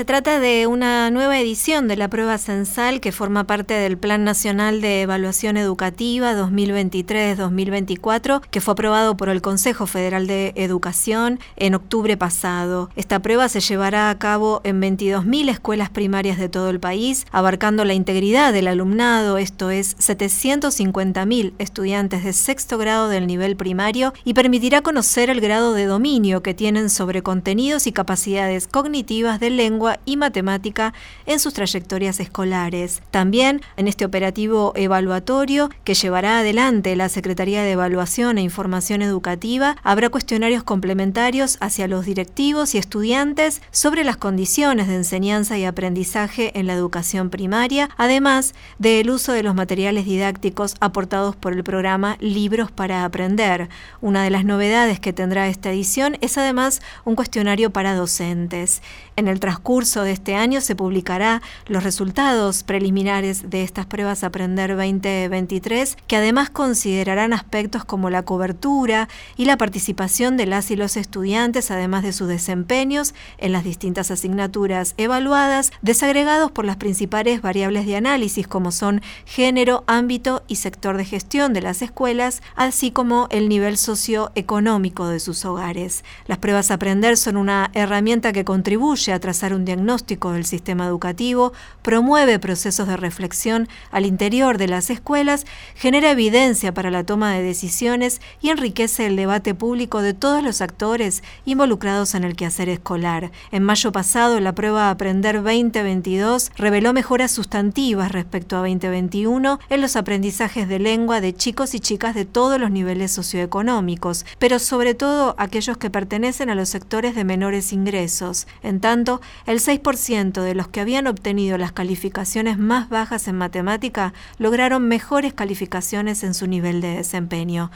Se trata de una nueva edición de la prueba censal que forma parte del Plan Nacional de Evaluación Educativa 2023-2024 que fue aprobado por el Consejo Federal de Educación en octubre pasado. Esta prueba se llevará a cabo en 22.000 escuelas primarias de todo el país, abarcando la integridad del alumnado, esto es 750.000 estudiantes de sexto grado del nivel primario, y permitirá conocer el grado de dominio que tienen sobre contenidos y capacidades cognitivas de lengua y matemática en sus trayectorias escolares. También en este operativo evaluatorio que llevará adelante la Secretaría de Evaluación e Información Educativa, habrá cuestionarios complementarios hacia los directivos y estudiantes sobre las condiciones de enseñanza y aprendizaje en la educación primaria, además del uso de los materiales didácticos aportados por el programa Libros para Aprender. Una de las novedades que tendrá esta edición es además un cuestionario para docentes. En el transcurso de este año se publicará los resultados preliminares de estas pruebas Aprender 2023, que además considerarán aspectos como la cobertura y la participación de las y los estudiantes, además de sus desempeños en las distintas asignaturas evaluadas, desagregados por las principales variables de análisis como son género, ámbito y sector de gestión de las escuelas, así como el nivel socioeconómico de sus hogares. Las pruebas Aprender son una herramienta que contribuye a trazar un diagnóstico del sistema educativo, promueve procesos de reflexión al interior de las escuelas, genera evidencia para la toma de decisiones y enriquece el debate público de todos los actores involucrados en el quehacer escolar. En mayo pasado, la prueba Aprender 2022 reveló mejoras sustantivas respecto a 2021 en los aprendizajes de lengua de chicos y chicas de todos los niveles socioeconómicos, pero sobre todo aquellos que pertenecen a los sectores de menores ingresos. En tanto, el 6% de los que habían obtenido las calificaciones más bajas en matemática lograron mejores calificaciones en su nivel de desempeño.